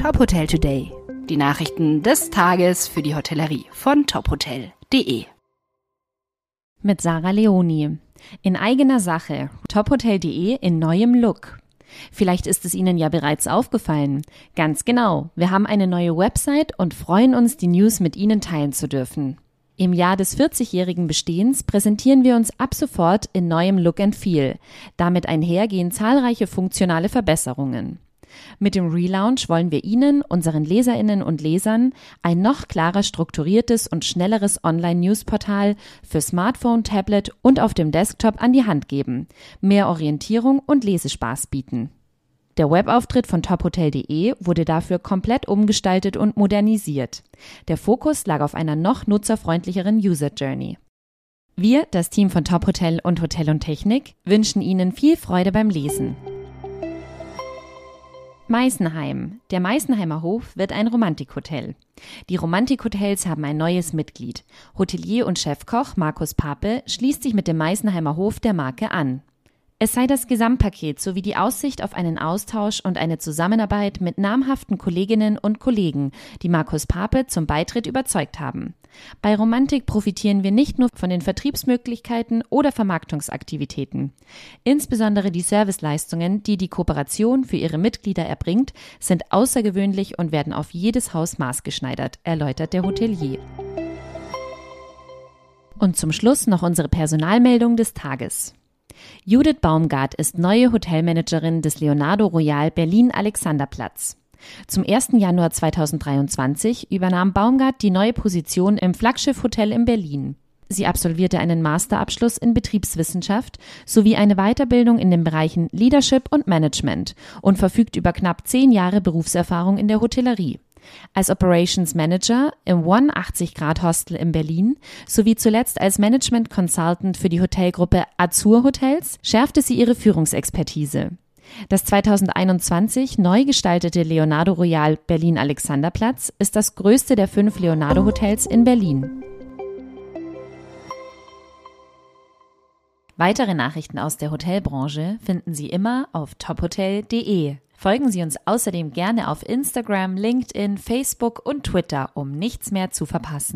Top Hotel Today. Die Nachrichten des Tages für die Hotellerie von tophotel.de. Mit Sarah Leoni. In eigener Sache. Tophotel.de in neuem Look. Vielleicht ist es Ihnen ja bereits aufgefallen. Ganz genau. Wir haben eine neue Website und freuen uns, die News mit Ihnen teilen zu dürfen. Im Jahr des 40-jährigen Bestehens präsentieren wir uns ab sofort in neuem Look and Feel. Damit einhergehen zahlreiche funktionale Verbesserungen. Mit dem Relaunch wollen wir Ihnen, unseren Leserinnen und Lesern, ein noch klarer strukturiertes und schnelleres Online-Newsportal für Smartphone, Tablet und auf dem Desktop an die Hand geben, mehr Orientierung und Lesespaß bieten. Der Webauftritt von tophotel.de wurde dafür komplett umgestaltet und modernisiert. Der Fokus lag auf einer noch nutzerfreundlicheren User Journey. Wir, das Team von Top Hotel und Hotel und Technik, wünschen Ihnen viel Freude beim Lesen. Meißenheim. Der Meißenheimer Hof wird ein Romantikhotel. Die Romantikhotels haben ein neues Mitglied. Hotelier und Chefkoch Markus Pape schließt sich mit dem Meißenheimer Hof der Marke an. Es sei das Gesamtpaket sowie die Aussicht auf einen Austausch und eine Zusammenarbeit mit namhaften Kolleginnen und Kollegen, die Markus Pape zum Beitritt überzeugt haben. Bei Romantik profitieren wir nicht nur von den Vertriebsmöglichkeiten oder Vermarktungsaktivitäten. Insbesondere die Serviceleistungen, die die Kooperation für ihre Mitglieder erbringt, sind außergewöhnlich und werden auf jedes Haus maßgeschneidert, erläutert der Hotelier. Und zum Schluss noch unsere Personalmeldung des Tages. Judith Baumgart ist neue Hotelmanagerin des Leonardo Royal Berlin Alexanderplatz. Zum 1. Januar 2023 übernahm Baumgart die neue Position im Flaggschiff-Hotel in Berlin. Sie absolvierte einen Masterabschluss in Betriebswissenschaft sowie eine Weiterbildung in den Bereichen Leadership und Management und verfügt über knapp zehn Jahre Berufserfahrung in der Hotellerie als Operations Manager im One 80 Grad Hostel in Berlin sowie zuletzt als Management Consultant für die Hotelgruppe Azur Hotels schärfte sie ihre Führungsexpertise. Das 2021 neu gestaltete Leonardo Royal Berlin Alexanderplatz ist das größte der fünf Leonardo Hotels in Berlin. Weitere Nachrichten aus der Hotelbranche finden Sie immer auf tophotel.de. Folgen Sie uns außerdem gerne auf Instagram, LinkedIn, Facebook und Twitter, um nichts mehr zu verpassen.